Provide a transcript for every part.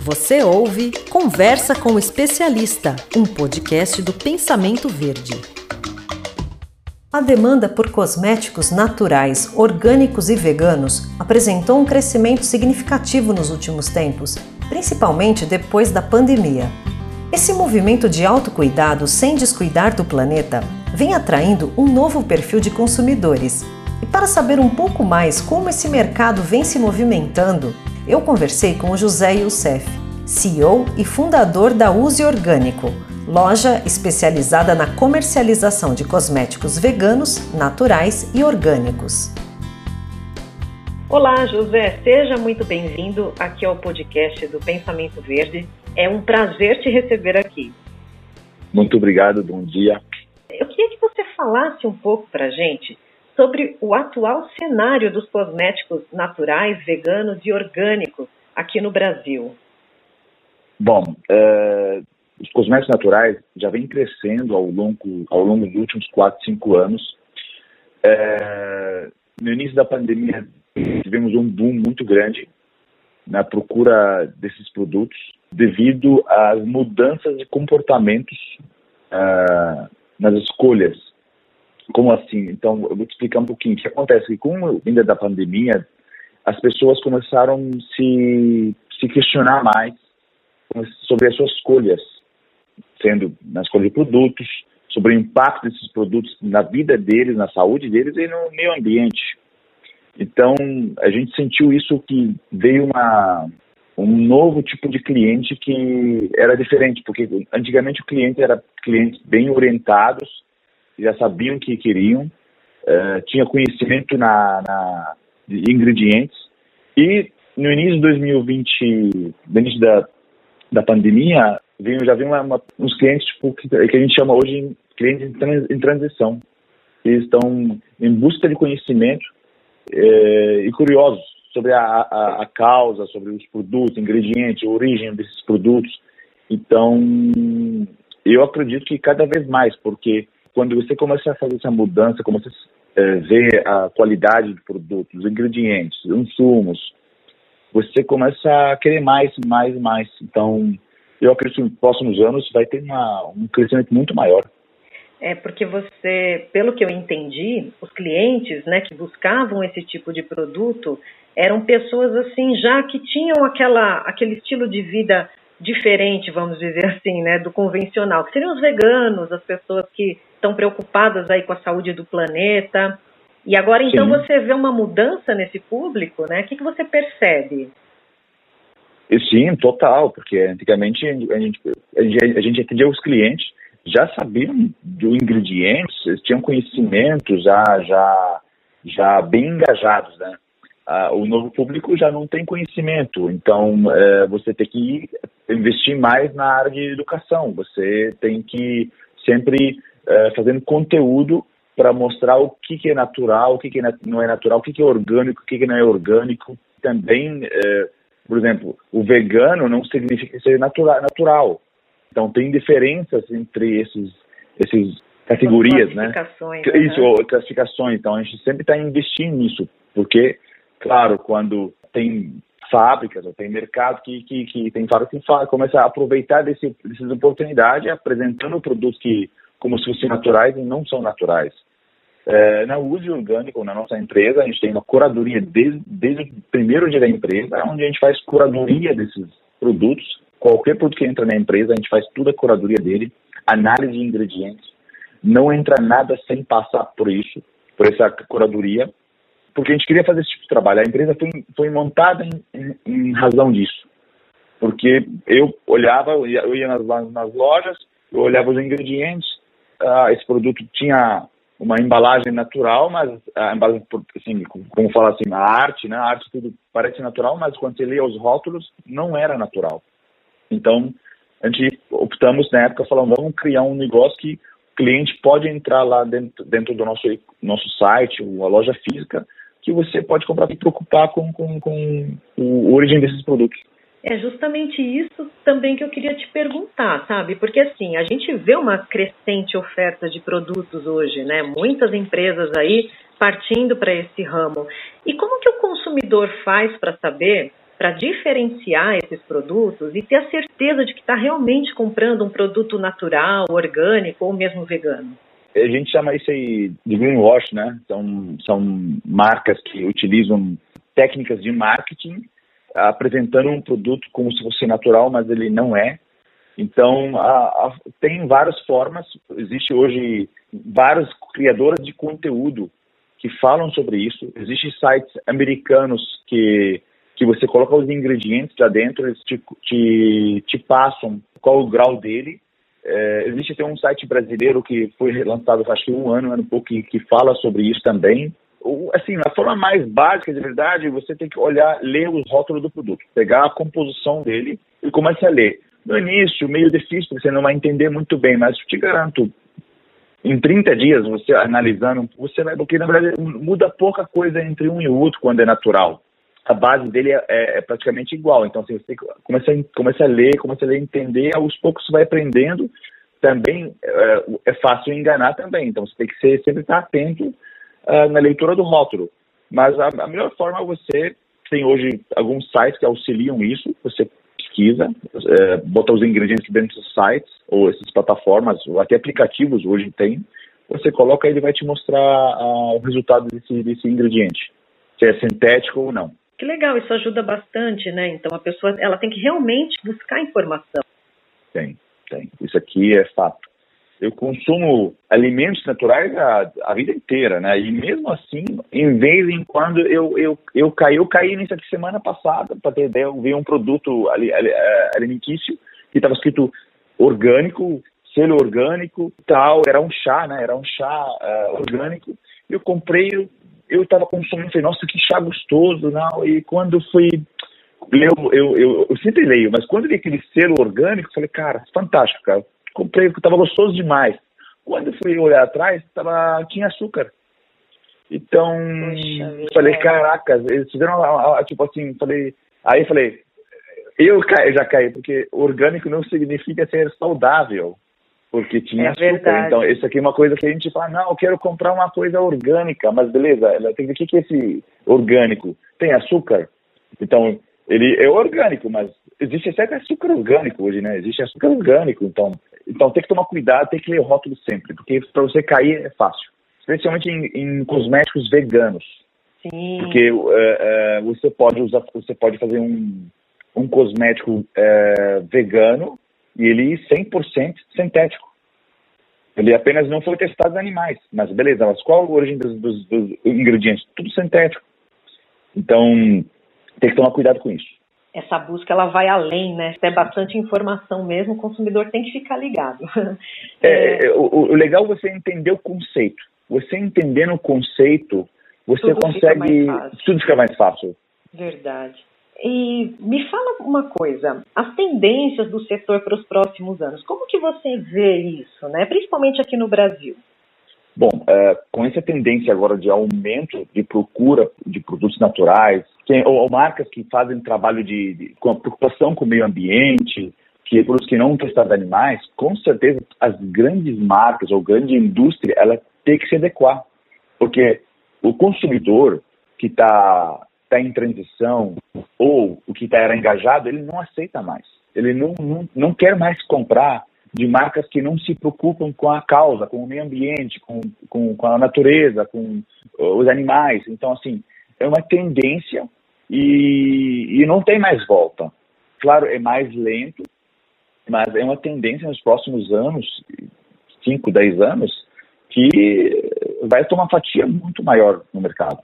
Você ouve Conversa com o Especialista, um podcast do Pensamento Verde. A demanda por cosméticos naturais, orgânicos e veganos apresentou um crescimento significativo nos últimos tempos, principalmente depois da pandemia. Esse movimento de autocuidado sem descuidar do planeta vem atraindo um novo perfil de consumidores. E para saber um pouco mais como esse mercado vem se movimentando, eu conversei com o José Youssef, CEO e fundador da Use Orgânico, loja especializada na comercialização de cosméticos veganos, naturais e orgânicos. Olá, José, seja muito bem-vindo aqui ao podcast do Pensamento Verde. É um prazer te receber aqui. Muito obrigado, bom dia. Eu queria que você falasse um pouco para a gente sobre o atual cenário dos cosméticos naturais, veganos e orgânicos aqui no Brasil. Bom, é, os cosméticos naturais já vêm crescendo ao longo, ao longo dos últimos 4, 5 anos. É, no início da pandemia, tivemos um boom muito grande na procura desses produtos devido às mudanças de comportamentos uh, nas escolhas como assim? Então, eu vou te explicar um pouquinho. O que acontece? Com a vinda da pandemia, as pessoas começaram a se, se questionar mais sobre as suas escolhas, sendo na escolha de produtos, sobre o impacto desses produtos na vida deles, na saúde deles e no meio ambiente. Então, a gente sentiu isso que veio uma, um novo tipo de cliente que era diferente, porque antigamente o cliente era clientes bem orientados já sabiam o que queriam, uh, tinha conhecimento na, na, de ingredientes e no início de 2020, no início da, da pandemia, veio, já vinham uns clientes tipo, que, que, a gente chama hoje clientes em, trans, em transição. Eles estão em busca de conhecimento eh, e curiosos sobre a, a, a, causa, sobre os produtos, ingredientes, origem desses produtos. Então, eu acredito que cada vez mais, porque quando você começa a fazer essa mudança, começa a é, ver a qualidade do produto, os ingredientes, os insumos, você começa a querer mais, mais, mais. Então, eu acredito que nos próximos anos vai ter uma, um crescimento muito maior. É porque você, pelo que eu entendi, os clientes, né, que buscavam esse tipo de produto eram pessoas assim já que tinham aquela aquele estilo de vida diferente, vamos dizer assim, né, do convencional, que seriam os veganos, as pessoas que estão preocupadas aí com a saúde do planeta. E agora, então, Sim. você vê uma mudança nesse público, né? O que, que você percebe? Sim, total, porque antigamente a gente, a gente, atendia os clientes, já sabiam do ingredientes, tinham conhecimentos já, já, já bem engajados, né? Ah, o novo público já não tem conhecimento, então é, você tem que investir mais na área de educação, você tem que sempre é, fazendo conteúdo para mostrar o que, que, é natural, o que, que, não é natural, o que, que é orgânico, o que, que, não é orgânico. Também, é, por exemplo, o vegano não significa ser natural. natural. Então, tem diferenças entre esses, esses categorias, né? classificações, né? Isso, classificações. Então, a gente sempre está investindo nisso, porque, claro, quando tem fábricas ou tem mercado que, que, que tem fábricas que começa a aproveitar desse, dessas oportunidades, apresentando produtos que como se fossem naturais e não são naturais. É, na Use Orgânico, na nossa empresa, a gente tem uma curadoria desde, desde o primeiro dia da empresa, onde a gente faz curadoria desses produtos. Qualquer produto que entra na empresa, a gente faz toda a curadoria dele, análise de ingredientes. Não entra nada sem passar por isso, por essa curadoria, porque a gente queria fazer esse tipo de trabalho. A empresa foi, foi montada em, em, em razão disso. Porque eu olhava, eu ia, nas, nas lojas, eu olhava os ingredientes, uh, esse produto tinha uma embalagem natural, mas a embalagem, assim, como fala assim, a arte, né? A arte tudo parece natural, mas quando você lê os rótulos, não era natural. Então, a gente optamos na época, falando, vamos criar um negócio que o cliente pode entrar lá dentro, dentro do nosso, nosso site, a loja física, que você pode comprar e preocupar com, com, com a origem desses produtos. É justamente isso também que eu queria te perguntar, sabe? Porque assim, a gente vê uma crescente oferta de produtos hoje, né? Muitas empresas aí partindo para esse ramo. E como que o consumidor faz para saber para diferenciar esses produtos e ter a certeza de que está realmente comprando um produto natural, orgânico ou mesmo vegano? A gente chama isso aí de greenwash, né? São, são marcas que utilizam técnicas de marketing apresentando um produto como se fosse natural, mas ele não é. Então, a, a, tem várias formas. Existe hoje vários criadores de conteúdo que falam sobre isso. Existem sites americanos que, que você coloca os ingredientes lá dentro, eles te, te, te passam qual o grau dele. É, existe até um site brasileiro que foi lançado acho que um ano, um ano pouco, que, que fala sobre isso também. Assim, a forma mais básica de verdade, você tem que olhar, ler os rótulos do produto, pegar a composição dele e começar a ler. No início, meio difícil, você não vai entender muito bem, mas te garanto, em 30 dias, você analisando, você vai, porque na verdade muda pouca coisa entre um e outro quando é natural. A base dele é, é, é praticamente igual. Então, assim, você começa começa a ler, começa a ler, entender, aos poucos você vai aprendendo. Também é, é fácil enganar também. Então, você tem que ser, sempre estar atento uh, na leitura do rótulo. Mas a, a melhor forma é você tem hoje alguns sites que auxiliam isso. Você pesquisa, é, botar os ingredientes dentro dos sites, ou essas plataformas, ou até aplicativos hoje tem, você coloca e ele vai te mostrar uh, o resultado desse, desse ingrediente, se é sintético ou não. Que legal, isso ajuda bastante, né? Então a pessoa ela tem que realmente buscar informação. Tem, tem. Isso aqui é fato eu consumo alimentos naturais a, a vida inteira, né? E mesmo assim, em vez em quando eu eu eu caí, eu caí aqui semana passada, para ter ideia, eu vi um produto ali, ali, é, alimentício que estava escrito orgânico, selo orgânico, tal, era um chá, né? Era um chá uh, orgânico. Eu comprei, eu estava consumindo, falei, nossa, que chá gostoso, não? E quando fui eu, eu, eu, eu sempre leio, mas quando vi aquele selo orgânico, falei, cara, fantástico, cara comprei porque estava gostoso demais. Quando fui olhar atrás, tava, tinha açúcar. Então, Poxa, falei, é. caraca, eles fizeram, tipo assim, falei, aí falei, eu já caí, porque orgânico não significa ser saudável, porque tinha é açúcar. Verdade. Então, isso aqui é uma coisa que a gente fala, não, eu quero comprar uma coisa orgânica, mas beleza, ela tem que ver o que é esse orgânico. Tem açúcar? Então, ele é orgânico, mas existe até açúcar orgânico hoje, né? Existe açúcar orgânico, então então tem que tomar cuidado, tem que ler o rótulo sempre, porque para você cair é fácil, especialmente em, em cosméticos veganos. Sim. Porque uh, uh, você pode usar, você pode fazer um, um cosmético uh, vegano e ele 100% sintético. Ele apenas não foi testado em animais, mas beleza, mas qual a origem dos, dos, dos ingredientes? Tudo sintético. Então tem que tomar cuidado com isso essa busca ela vai além, né? É bastante informação mesmo, o consumidor tem que ficar ligado. É, é, o, o, legal é você entender o conceito. Você entendendo o conceito, você tudo consegue. Fica tudo fica mais fácil. Verdade. E me fala uma coisa, as tendências do setor para os próximos anos, como que você vê isso, né? Principalmente aqui no Brasil? Bom, é, com essa tendência agora de aumento de procura de produtos naturais, ou, ou, marcas que fazem trabalho de, de, com a preocupação com o meio ambiente, que produtos que não testam animais, com certeza as grandes marcas ou grande indústria, ela tem que se adequar, porque o consumidor que está tá em transição ou o que está engajado, ele não aceita mais. Ele não, não, não quer mais comprar de marcas que não se preocupam com a causa, com o meio ambiente, com, com, com a natureza, com os animais. Então, assim, é uma tendência e, e não tem mais volta. Claro, é mais lento, mas é uma tendência nos próximos anos, 5, 10 anos, que vai ter uma fatia muito maior no mercado.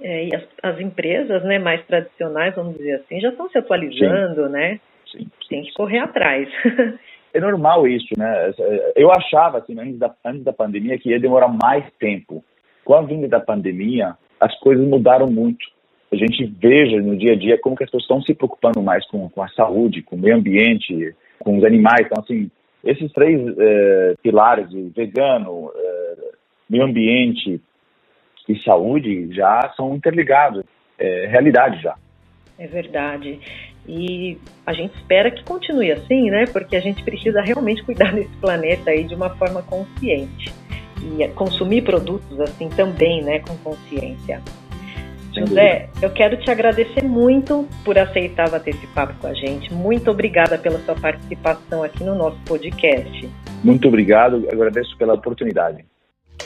É, e as, as, empresas né, mais tradicionais, vamos dizer assim, já estão se atualizando, sim. né? Sim, sim, Tem que correr atrás. é normal isso, né? Eu achava, assim, antes da, antes da pandemia, que ia demorar mais tempo. Com a vinda da pandemia, as coisas mudaram muito a gente veja no dia a dia como que as pessoas estão se preocupando mais com, com a saúde, com o meio ambiente, com os animais. Então, assim, esses três é, pilares vegano, é, meio ambiente e saúde já são interligados, é realidade já. É verdade. E a gente espera que continue assim, né? Porque a gente precisa realmente cuidar desse planeta aí de uma forma consciente. E consumir produtos assim também, né? Com consciência. José, eu quero te agradecer muito por aceitar bater esse papo com a gente. Muito obrigada pela sua participação aqui no nosso podcast. Muito obrigado, agradeço pela oportunidade.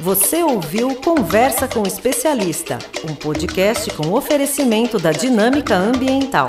Você ouviu Conversa com o Especialista, um podcast com oferecimento da Dinâmica Ambiental.